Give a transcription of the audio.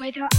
switch